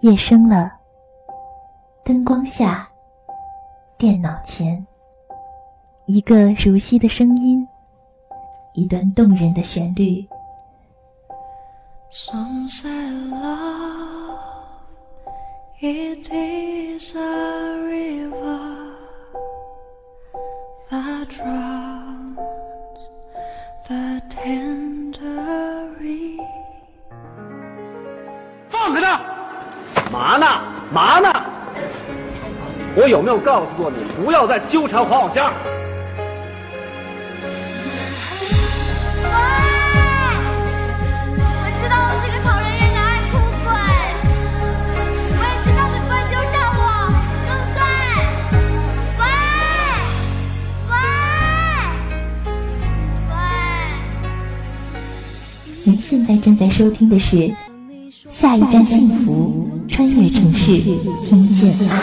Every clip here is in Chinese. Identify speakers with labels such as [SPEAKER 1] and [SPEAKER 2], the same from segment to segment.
[SPEAKER 1] 夜深了，灯光下，电脑前，一个熟悉的声音，一段动人的旋律。
[SPEAKER 2] 嘛呢？嘛呢？我有没有告诉过你，不要再纠缠黄小仙？
[SPEAKER 3] 喂！我知道我是个讨人厌的爱哭鬼，我也知道你不会丢下我，对不对？喂！喂！喂！
[SPEAKER 1] 您现在正在收听的是。下一站幸福，穿越城市，听见爱。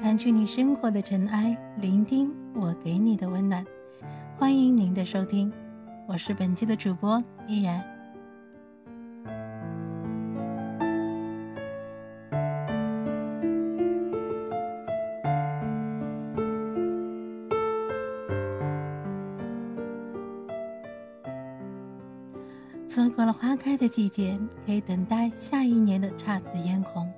[SPEAKER 4] 掸去你生活的尘埃，聆听我给你的温暖。欢迎您的收听，我是本期的主播依然。的季节，可以等待下一年的姹紫嫣红；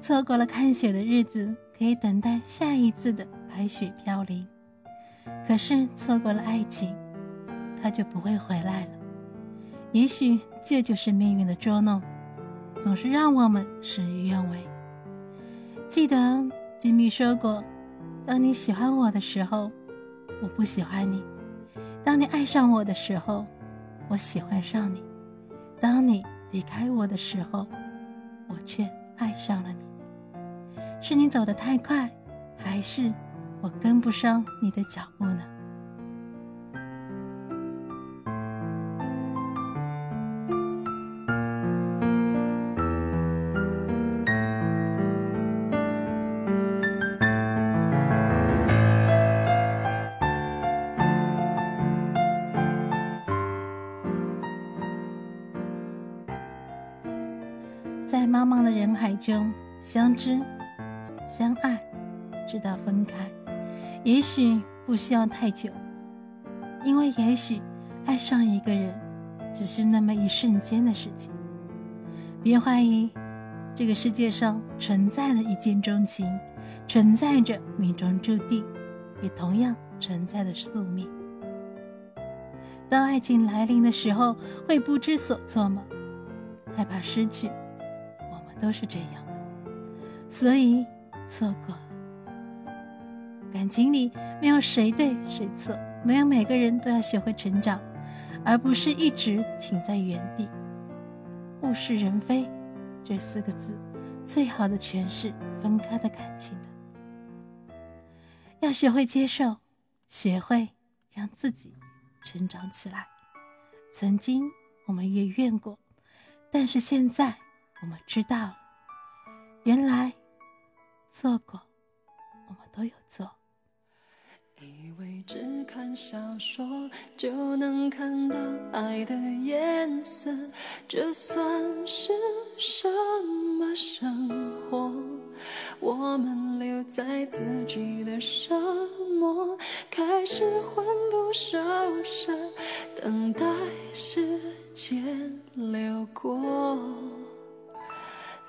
[SPEAKER 4] 错过了看雪的日子，可以等待下一次的白雪飘零。可是错过了爱情，它就不会回来了。也许这就是命运的捉弄，总是让我们事与愿违。记得吉米说过：“当你喜欢我的时候，我不喜欢你；当你爱上我的时候。”我喜欢上你，当你离开我的时候，我却爱上了你。是你走得太快，还是我跟不上你的脚步呢？知、相爱，直到分开，也许不需要太久，因为也许爱上一个人只是那么一瞬间的事情。别怀疑，这个世界上存在的一见钟情，存在着命中注定，也同样存在着宿命。当爱情来临的时候，会不知所措吗？害怕失去。我们都是这样，所以错过。感情里没有谁对谁错，没有每个人都要学会成长，而不是一直停在原地。物是人非这四个字，最好的诠释分开的感情的。要学会接受，学会让自己成长起来。曾经我们也怨过，但是现在。我们知道了，原来做过，我们都有错。
[SPEAKER 5] 以为只看小说就能看到爱的颜色，这算是什么生活？我们留在自己的沙漠，开始魂不守舍，等待时间流过。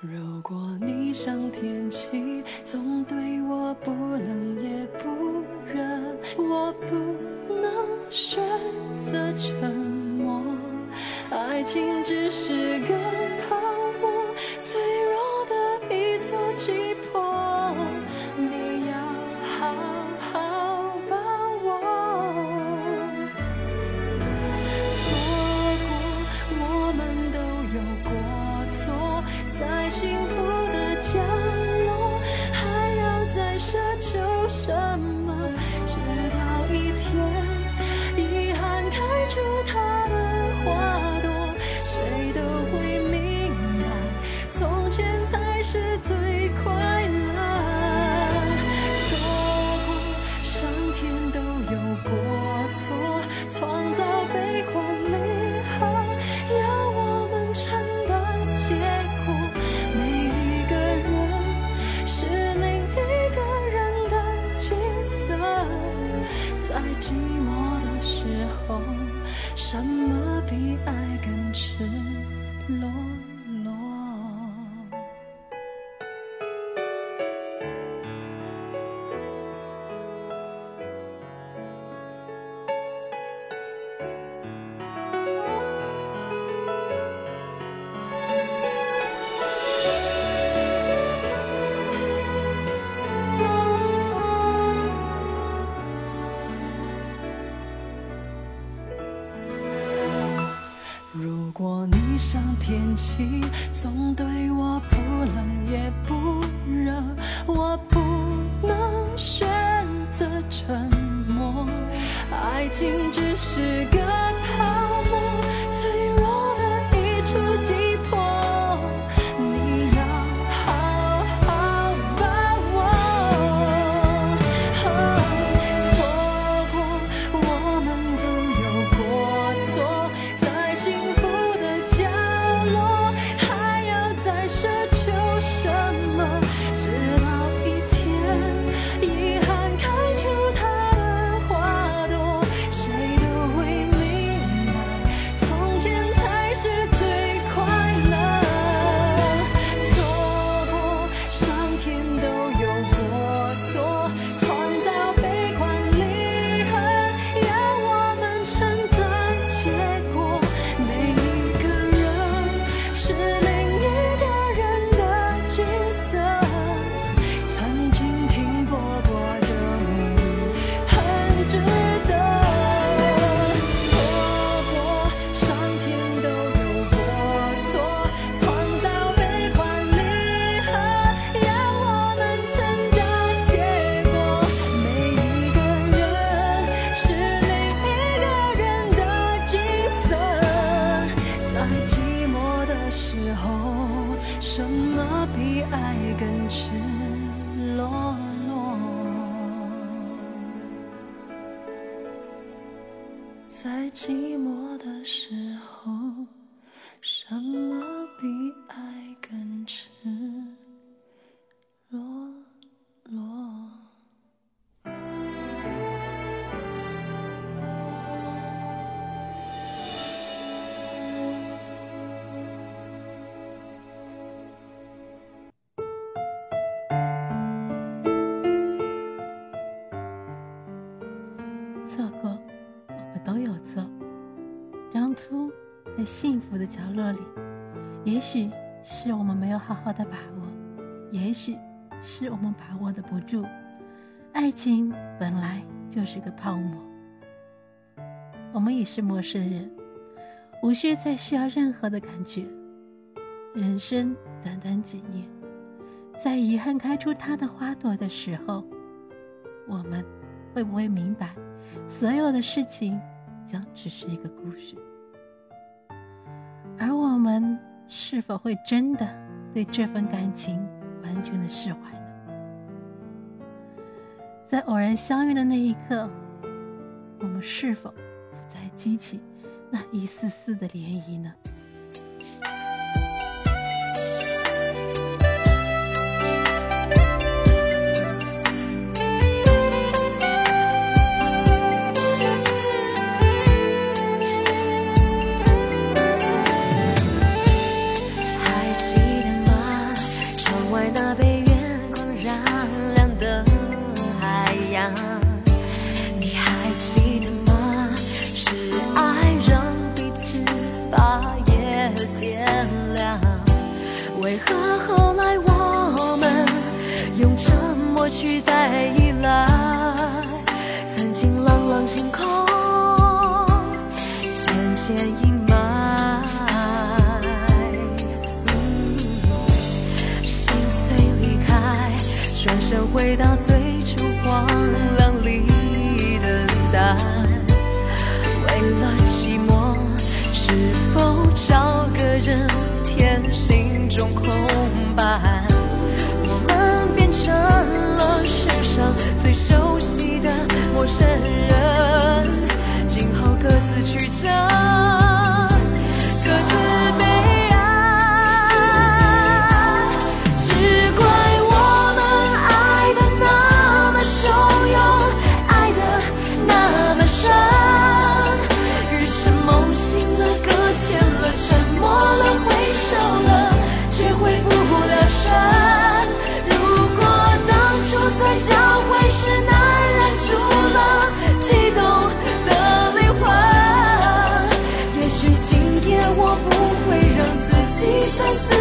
[SPEAKER 5] 如果你像天气，总对我不冷也不热，我不能选天气，总对时
[SPEAKER 4] 幸福的角落里，也许是我们没有好好的把握，也许是我们把握的不住。爱情本来就是个泡沫，我们也是陌生人，无需再需要任何的感觉。人生短短几年，在遗憾开出它的花朵的时候，我们会不会明白？所有的事情将只是一个故事，们是否会真的对这份感情完全的释怀呢？在偶然相遇的那一刻，我们是否不再激起那一丝丝的涟漪呢？
[SPEAKER 5] 为了寂寞，是否找个人填心中空白？我们变成了世上最熟悉的陌生人，今后各自曲折，sense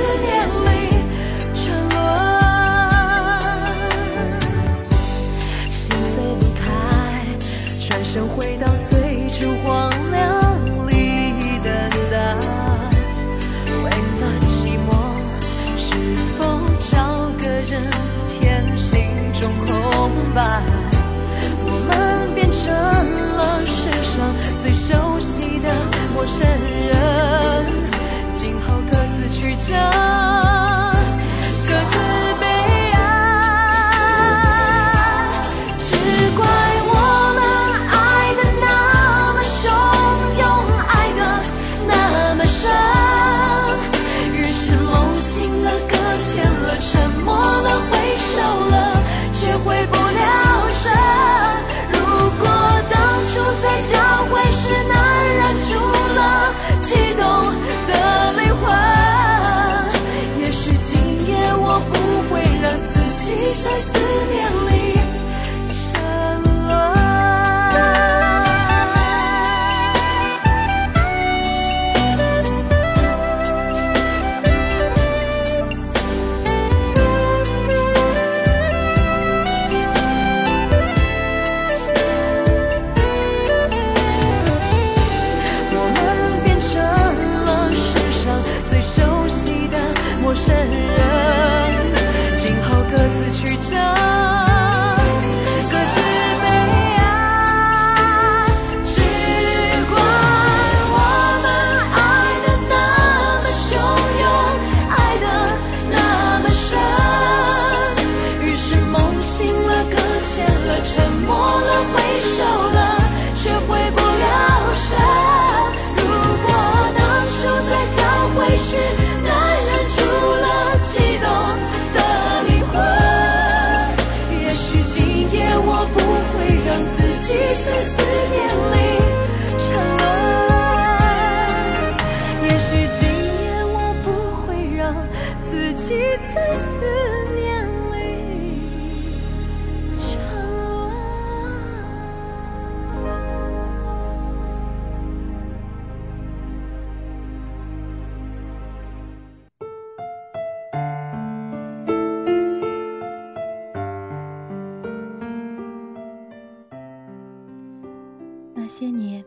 [SPEAKER 5] 些年，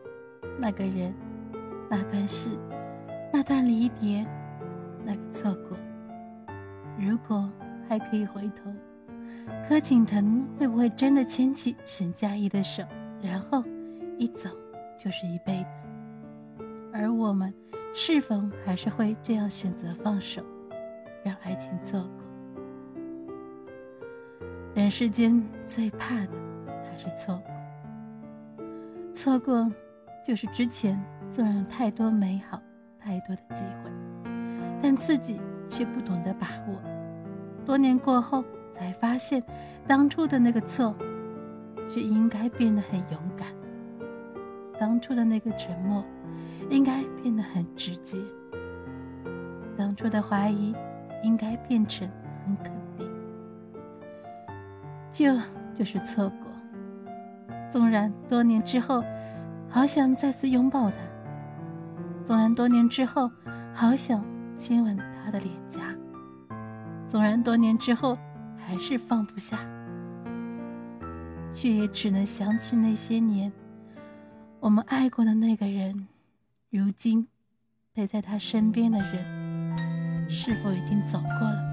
[SPEAKER 5] 那个人，那段事，那段离别，那个错过。如果还可以回头，柯景腾会不会真的牵起沈佳宜的手，然后一走就是一辈子？而我们是否还是会这样选择放手，让爱情错过？人世间最怕的还是错过。错过，就是之前纵然太多美好、太多的机会，但自己却不懂得把握。多年过后，才发现当初的那个错，却应该变得很勇敢；当初的那个沉默，应该变得很直接；当初的怀疑，应该变成很肯定。这就是错过。纵然多年之后，好想再次拥抱他；纵然多年之后，好想亲吻他的脸颊；纵然多年之后还是放不下，却也只能想起那些年我们爱过的那个人，如今陪在他身边的人，是否已经走过了？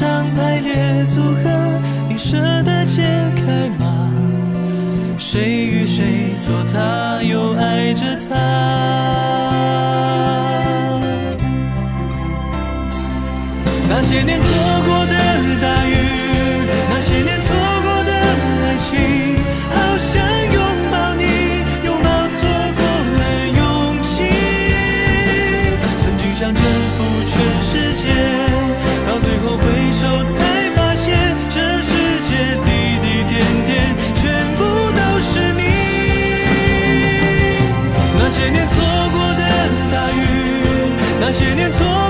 [SPEAKER 6] 上排列组合，你舍得解开吗？谁与谁坐他，又爱着他？那些年错。那些年错。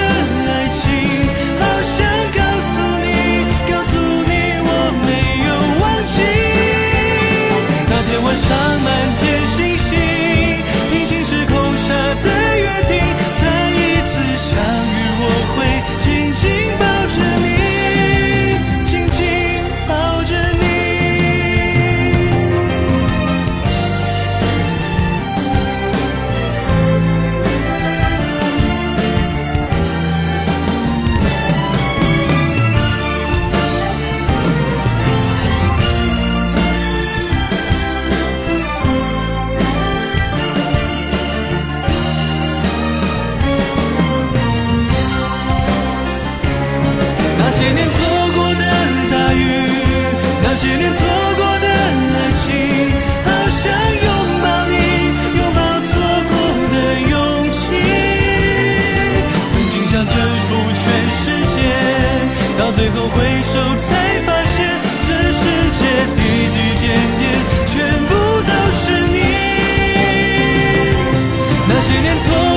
[SPEAKER 6] 十年错。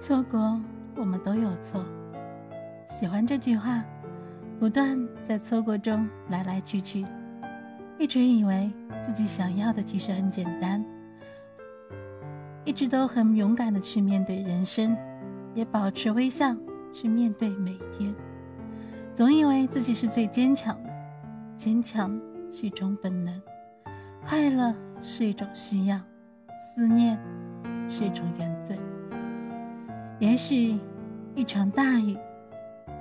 [SPEAKER 6] 错过我
[SPEAKER 4] 们都有错。喜欢这句话，不断在错过中来来去去，一直以为自己想要的其实很简单，一直都很勇敢的去面对人生，也保持微笑去面对每一天。总以为自己是最坚强的，坚强是一种本能，快乐是一种需要，思念是一种原罪。也许一场大雨，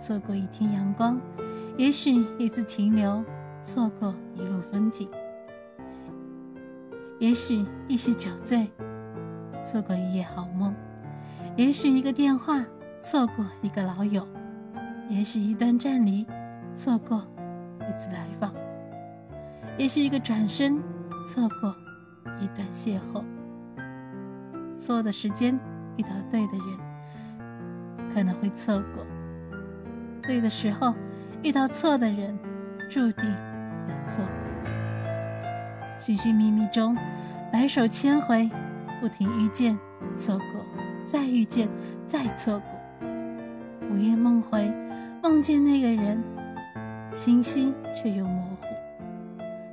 [SPEAKER 4] 错过一天阳光；也许一次停留，错过一路风景；也许一席酒醉，错过一夜好梦；也许一个电话，错过一个老友。也许一段暂离，错过一次来访；也许一个转身，错过一段邂逅。错的时间遇到对的人，可能会错过；对的时候遇到错的人，注定要错过。寻寻觅觅中，百首千回，不停遇见，错过，再遇见，再错过。午夜梦回。梦见那个人，清晰却又模糊。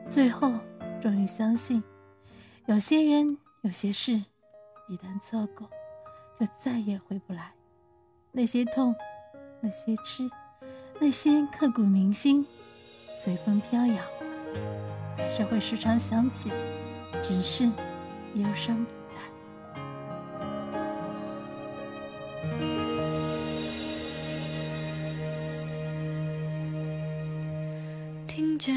[SPEAKER 4] 最后，终于相信，有些人、有些事，一旦错过，就再也回不来。那些痛，那些痴，那些刻骨铭心，随风飘摇，还是会时常想起，只是忧伤
[SPEAKER 5] 不在。听见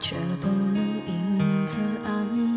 [SPEAKER 5] 却不能因此安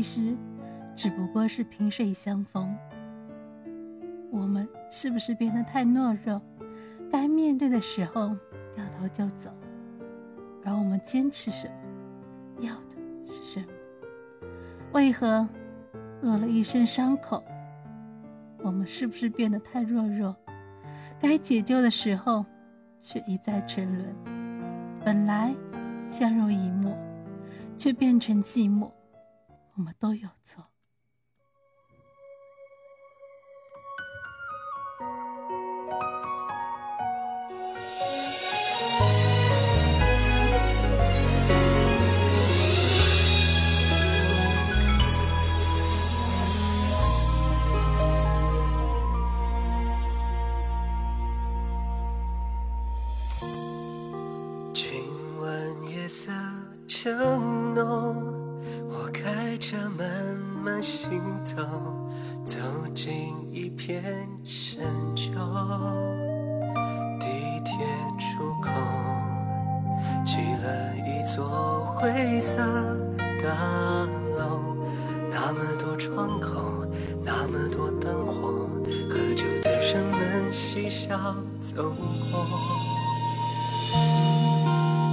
[SPEAKER 4] 其实只不过是萍水相逢。我们是不是变得太懦弱？该面对的时候掉头就走，而我们坚持什么？要的是什么？为何落了一身伤口？我们是不是变得太弱弱？该解救的时候，却一再沉沦。本来相濡以沫，却变成寂寞。我们都有错。
[SPEAKER 7] 要走过。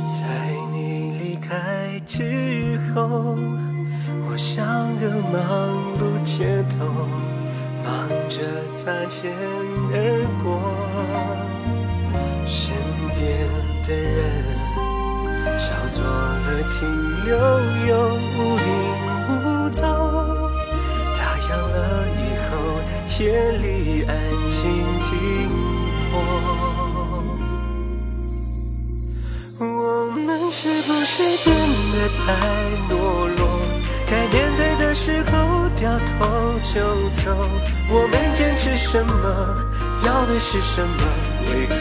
[SPEAKER 7] 在你离开之后，我像个忙碌街头，忙着擦肩而过。身边的人少做了停留，又无影无踪。打烊了以后，夜里安静听我们是不是变得太懦弱？该面对的时候掉头就走。我们坚持什么？要的是什么？为何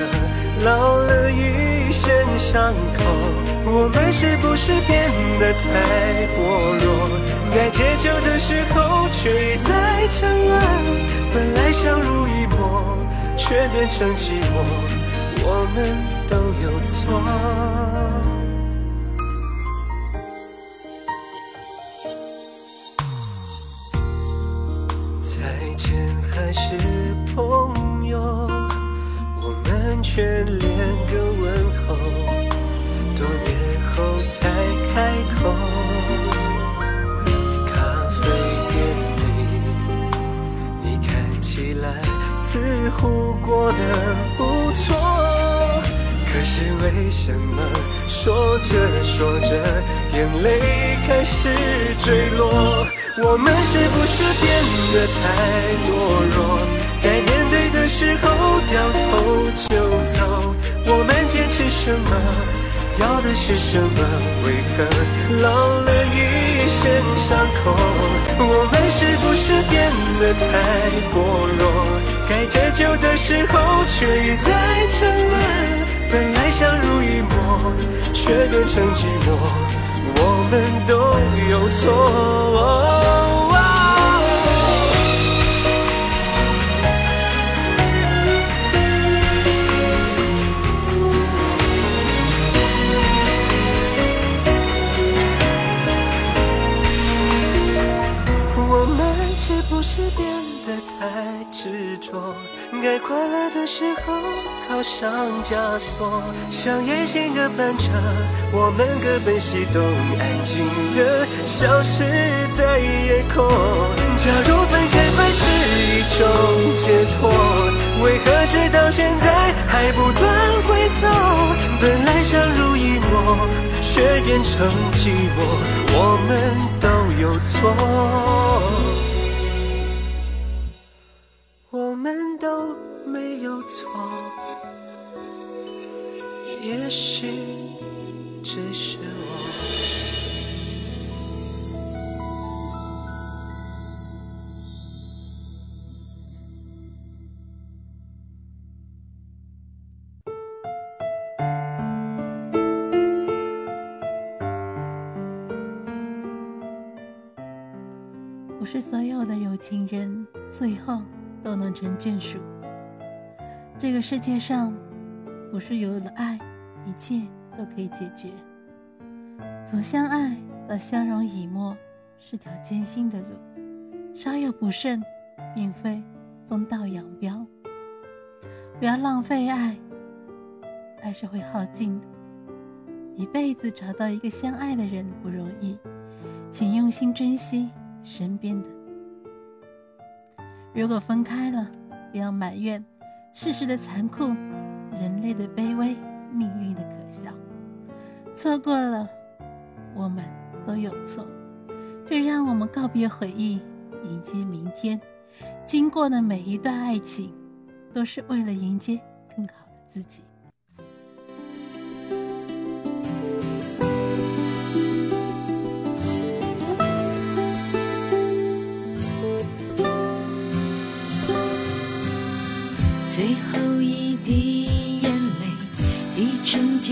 [SPEAKER 7] 老了一身伤口？我们是不是变得太薄弱？该解救的时候却一再沉沦。本来相濡以沫，却变成寂寞。我们都有错。再见还是朋友，我们却连个过得不错。可是为什么说着说着，眼泪开始坠落？我们是不是变得太懦弱？该面对的时候掉头就走。我们坚持什么？要的是什么？为何老了一身伤口？我们是不是变得太薄弱？解救的时候却一再沉沦。本来相濡以沫，却变成寂寞。我们都有错。上枷锁，像夜行的班车，我们各奔西东，安静的消失在夜空。假如分开会是一种解脱，为何直到现在还不断回头？本来相濡以沫，却变成寂寞，我们都有错。也许只是我。
[SPEAKER 4] 不是所有的有情人最后都能成眷属。这个世界上，不是有了爱，一切都可以解决。从相爱到相濡以沫，是条艰辛的路，稍有不慎，并非分道扬镳。不要浪费爱，爱是会耗尽的。一辈子找到一个相爱的人不容易，请用心珍惜身边的。如果分开了，不要埋怨世事的残酷、人类的卑微、命运的可笑。错过了，我们都有错，就让我们告别回忆，迎接明天。经过的每一段爱情，都是为了迎接更好的自己。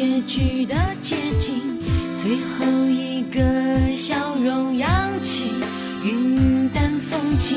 [SPEAKER 8] 结局的接近；最后一个笑容扬起云淡风轻；